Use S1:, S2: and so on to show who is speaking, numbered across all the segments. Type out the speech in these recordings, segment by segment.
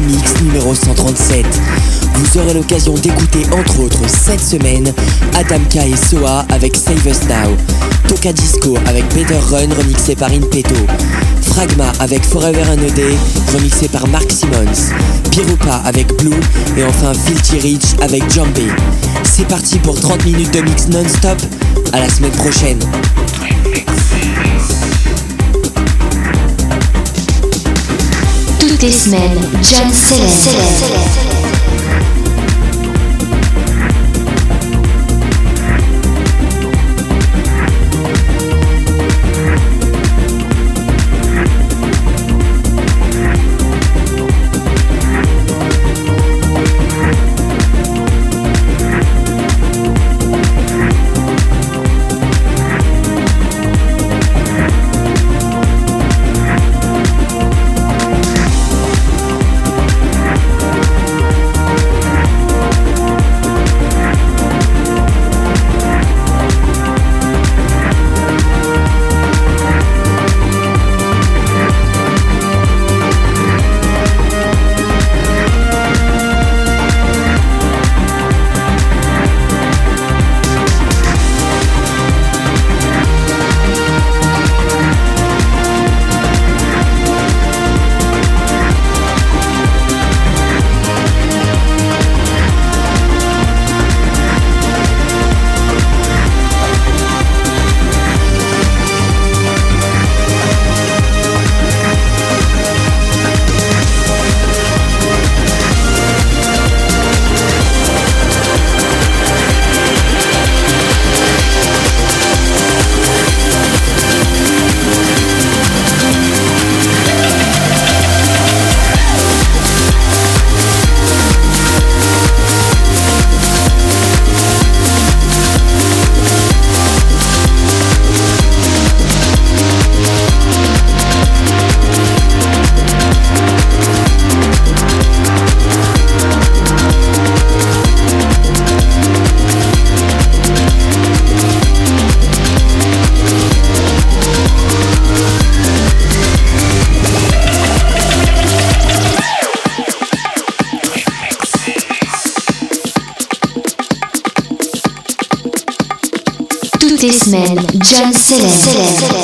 S1: Mix numéro 137. Vous aurez l'occasion d'écouter entre autres cette semaine Adamka et Soa avec Save Us Now, Toka Disco avec Better Run remixé par Inpeto, Fragma avec Forever and a Day remixé par Mark Simmons, Pirupa avec Blue et enfin Filthy Rich avec Jumpy. C'est parti pour 30 minutes de mix non-stop. À la semaine prochaine.
S2: Toutes les semaines, John Céleste. John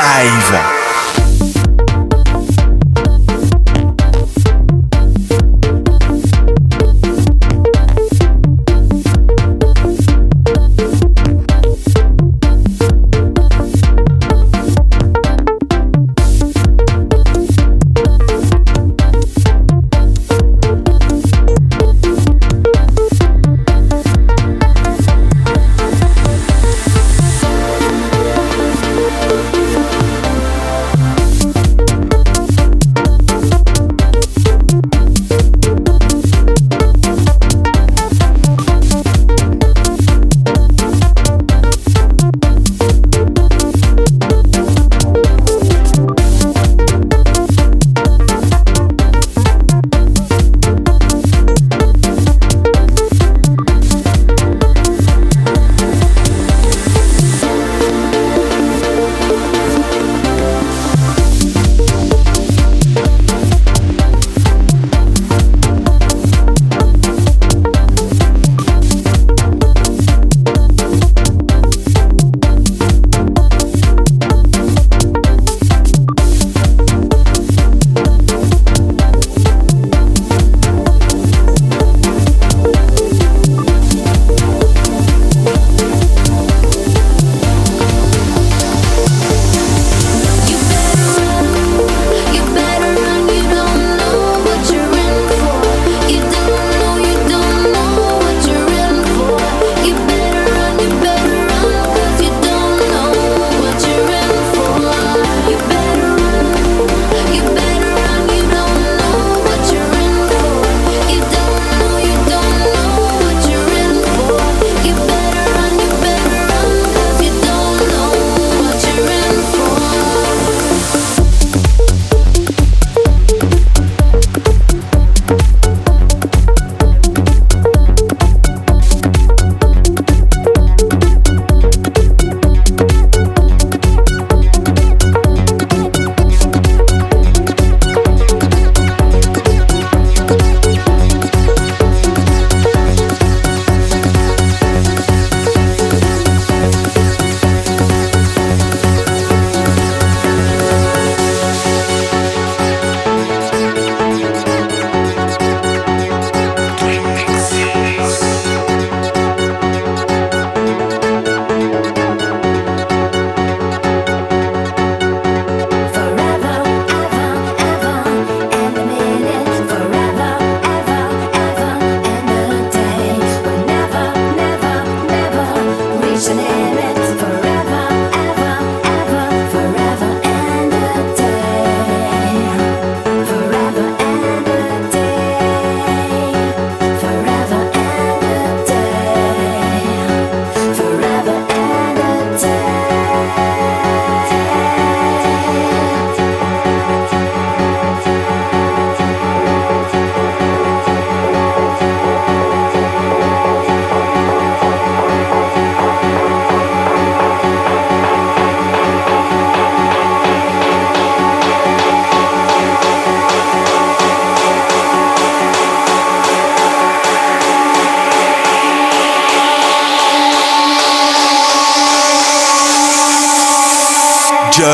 S3: Live.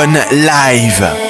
S3: Live.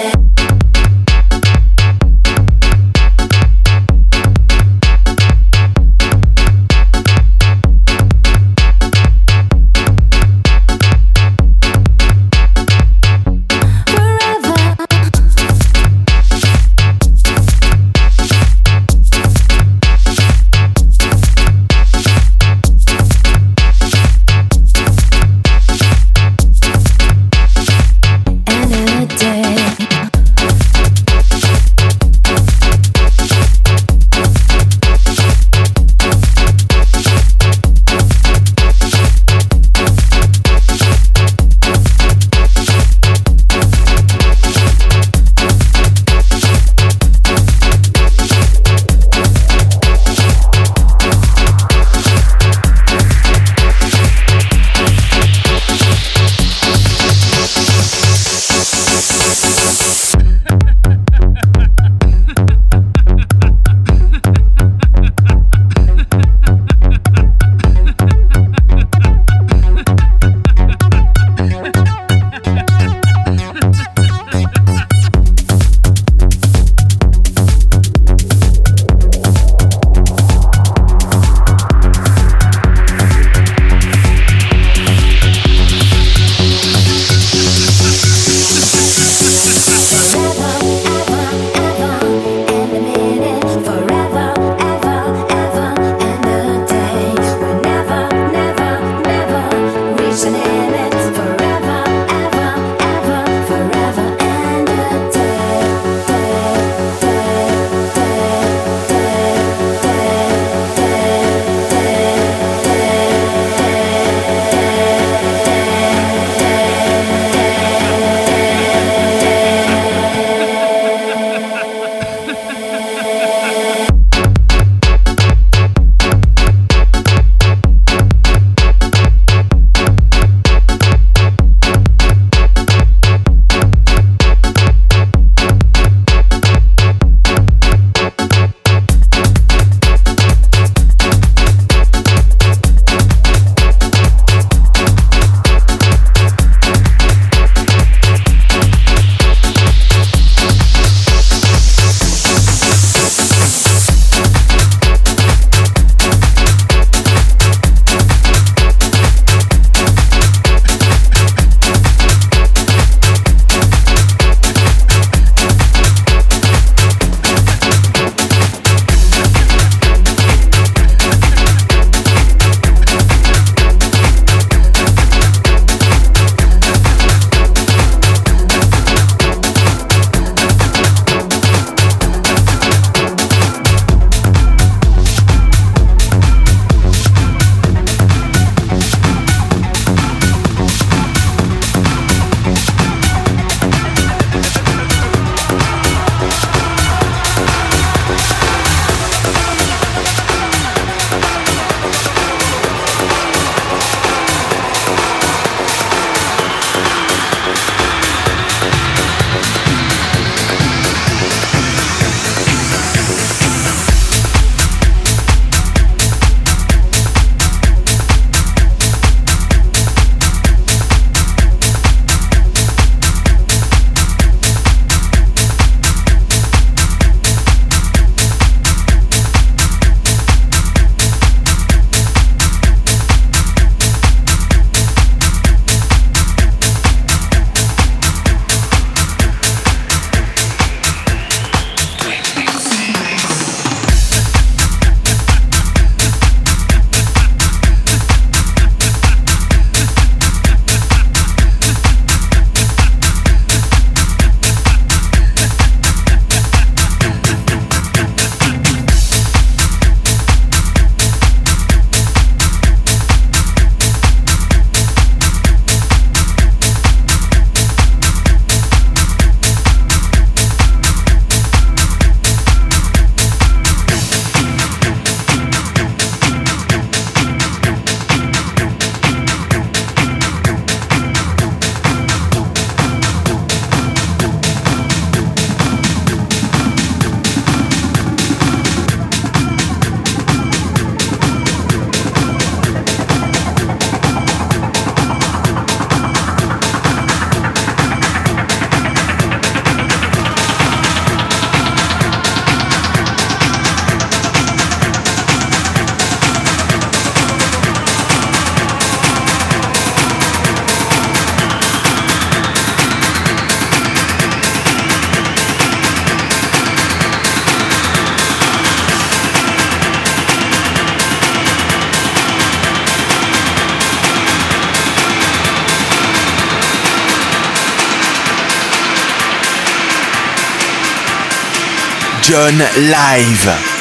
S4: John Live.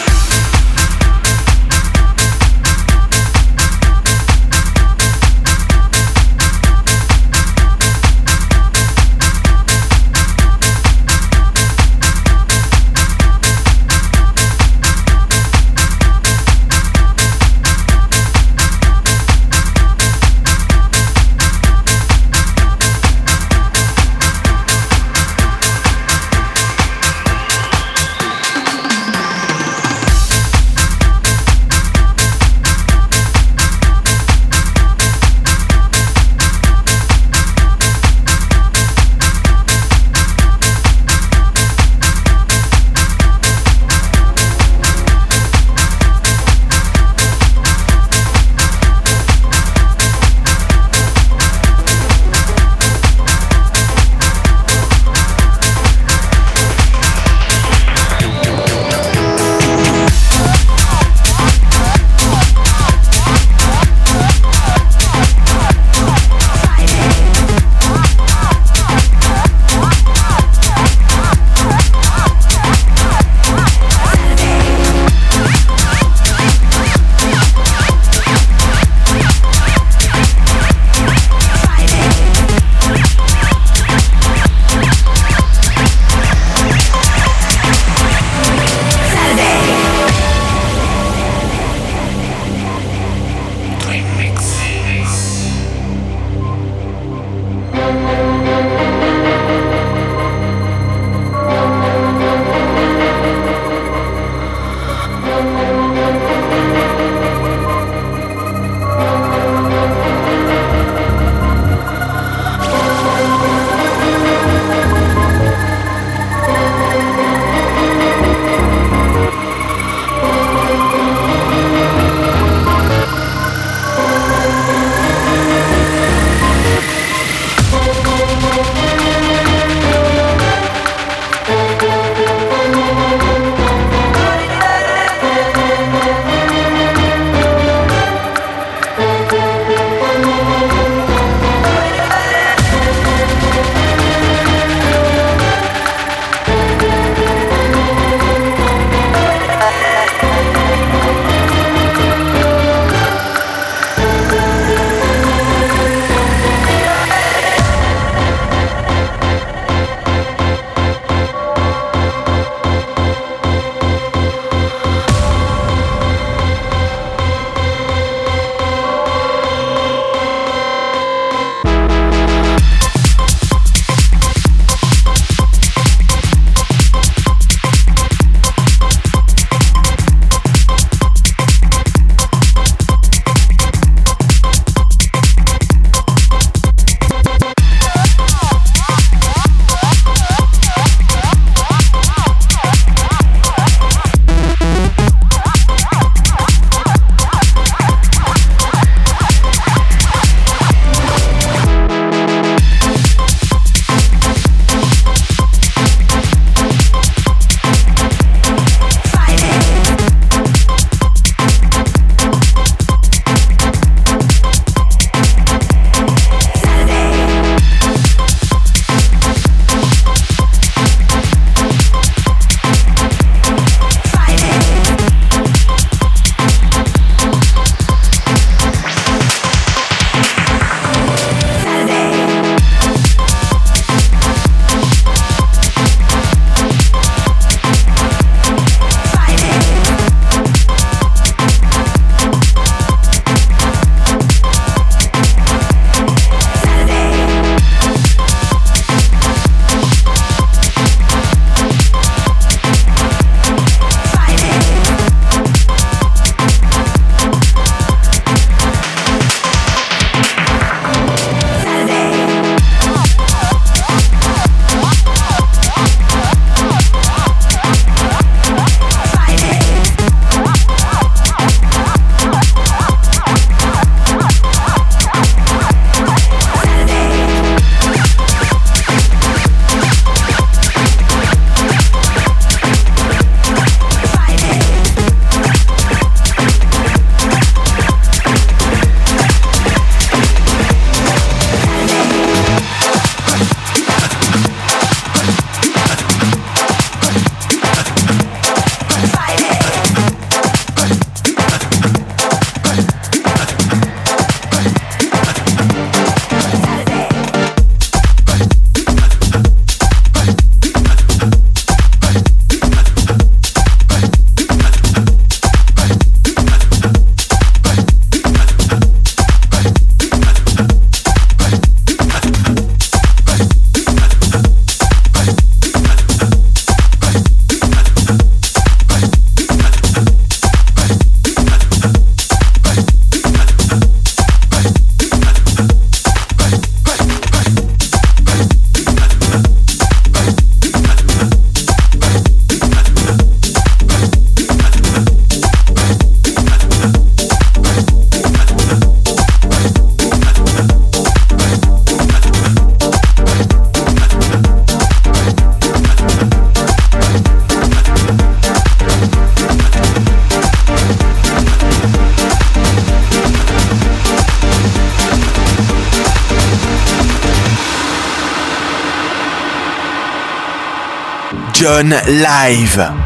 S3: Live.